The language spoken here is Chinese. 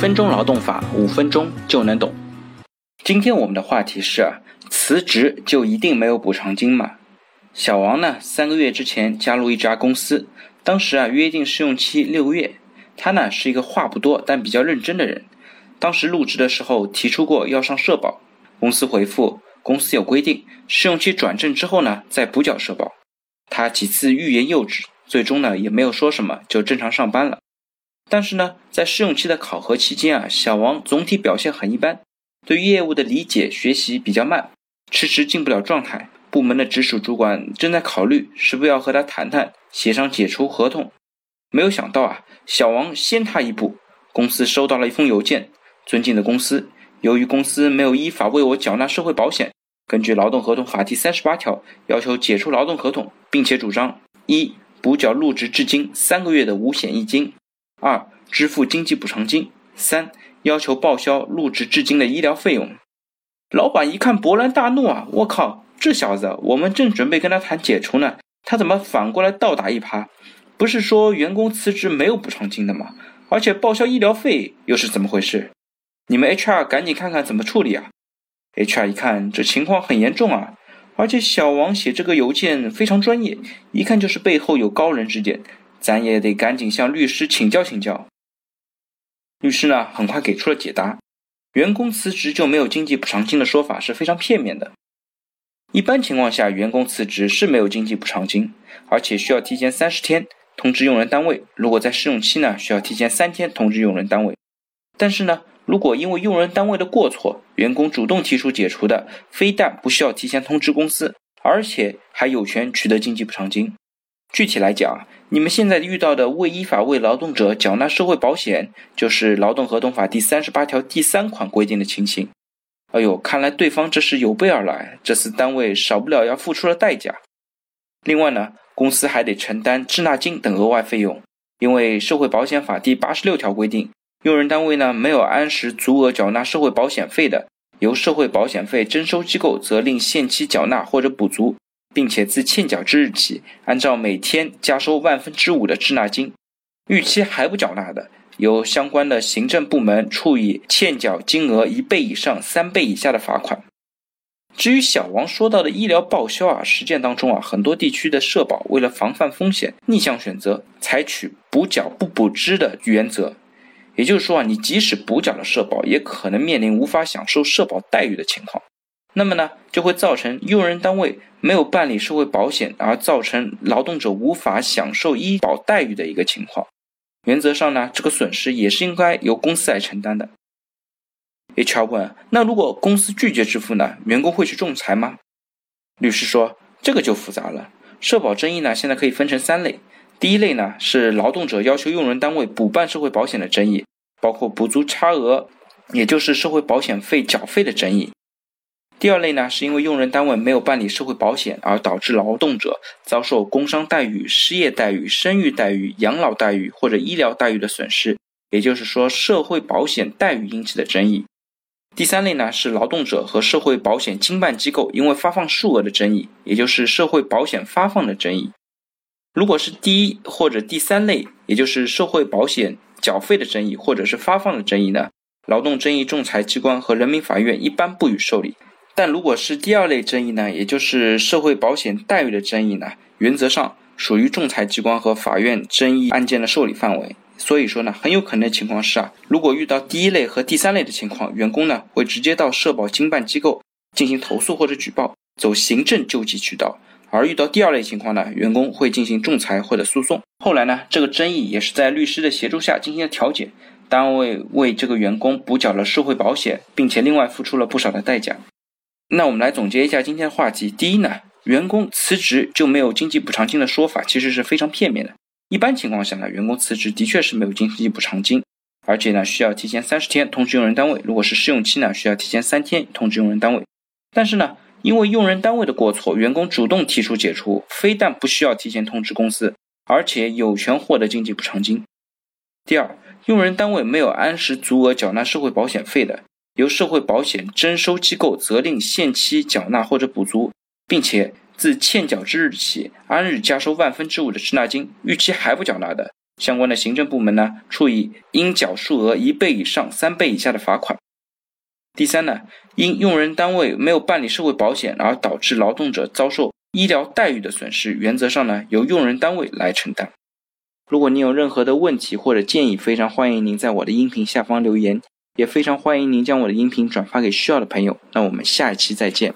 分钟劳动法，五分钟就能懂。今天我们的话题是：辞职就一定没有补偿金吗？小王呢，三个月之前加入一家公司，当时啊约定试用期六个月。他呢是一个话不多但比较认真的人。当时入职的时候提出过要上社保，公司回复公司有规定，试用期转正之后呢再补缴社保。他几次欲言又止，最终呢也没有说什么，就正常上班了。但是呢，在试用期的考核期间啊，小王总体表现很一般，对业务的理解学习比较慢，迟迟进不了状态。部门的直属主管正在考虑是不要和他谈谈，协商解除合同。没有想到啊，小王先他一步，公司收到了一封邮件：尊敬的公司，由于公司没有依法为我缴纳社会保险，根据劳动合同法第三十八条，要求解除劳动合同，并且主张一补缴入职至今三个月的五险一金。二、支付经济补偿金；三、要求报销入职至今的医疗费用。老板一看勃然大怒啊！我靠，这小子，我们正准备跟他谈解除呢，他怎么反过来倒打一耙？不是说员工辞职没有补偿金的吗？而且报销医疗费又是怎么回事？你们 HR 赶紧看看怎么处理啊！HR 一看这情况很严重啊，而且小王写这个邮件非常专业，一看就是背后有高人指点。咱也得赶紧向律师请教请教。律师呢，很快给出了解答：员工辞职就没有经济补偿金的说法是非常片面的。一般情况下，员工辞职是没有经济补偿金，而且需要提前三十天通知用人单位。如果在试用期呢，需要提前三天通知用人单位。但是呢，如果因为用人单位的过错，员工主动提出解除的，非但不需要提前通知公司，而且还有权取得经济补偿金。具体来讲，你们现在遇到的未依法为劳动者缴纳社会保险，就是《劳动合同法》第三十八条第三款规定的情形。哎呦，看来对方这是有备而来，这次单位少不了要付出了代价。另外呢，公司还得承担滞纳金等额外费用，因为《社会保险法》第八十六条规定，用人单位呢没有按时足额缴纳社会保险费的，由社会保险费征收机构责令限期缴纳或者补足。并且自欠缴之日起，按照每天加收万分之五的滞纳金，逾期还不缴纳的，由相关的行政部门处以欠缴金额一倍以上三倍以下的罚款。至于小王说到的医疗报销啊，实践当中啊，很多地区的社保为了防范风险，逆向选择采取补缴不补支的原则，也就是说啊，你即使补缴了社保，也可能面临无法享受社保待遇的情况。那么呢，就会造成用人单位没有办理社会保险，而造成劳动者无法享受医保待遇的一个情况。原则上呢，这个损失也是应该由公司来承担的。HR 问：那如果公司拒绝支付呢？员工会去仲裁吗？律师说：这个就复杂了。社保争议呢，现在可以分成三类。第一类呢，是劳动者要求用人单位补办社会保险的争议，包括补足差额，也就是社会保险费缴费的争议。第二类呢，是因为用人单位没有办理社会保险，而导致劳动者遭受工伤待遇、失业待遇、生育待遇、养老待遇或者医疗待遇的损失，也就是说社会保险待遇引起的争议。第三类呢，是劳动者和社会保险经办机构因为发放数额的争议，也就是社会保险发放的争议。如果是第一或者第三类，也就是社会保险缴费的争议或者是发放的争议呢，劳动争议仲裁机关和人民法院一般不予受理。但如果是第二类争议呢，也就是社会保险待遇的争议呢，原则上属于仲裁机关和法院争议案件的受理范围。所以说呢，很有可能的情况是啊，如果遇到第一类和第三类的情况，员工呢会直接到社保经办机构进行投诉或者举报，走行政救济渠道；而遇到第二类情况呢，员工会进行仲裁或者诉讼。后来呢，这个争议也是在律师的协助下进行了调解，单位为这个员工补缴了社会保险，并且另外付出了不少的代价。那我们来总结一下今天的话题。第一呢，员工辞职就没有经济补偿金的说法其实是非常片面的。一般情况下呢，员工辞职的确是没有经济补偿金，而且呢需要提前三十天通知用人单位。如果是试用期呢，需要提前三天通知用人单位。但是呢，因为用人单位的过错，员工主动提出解除，非但不需要提前通知公司，而且有权获得经济补偿金。第二，用人单位没有按时足额缴纳社会保险费的。由社会保险征收机构责令限期缴纳或者补足，并且自欠缴之日起，按日加收万分之五的滞纳金，逾期还不缴纳的，相关的行政部门呢，处以应缴数额一倍以上三倍以下的罚款。第三呢，因用人单位没有办理社会保险而导致劳动者遭受医疗待遇的损失，原则上呢，由用人单位来承担。如果您有任何的问题或者建议，非常欢迎您在我的音频下方留言，也非常欢迎您将我的音频转发给需要的朋友。那我们下一期再见。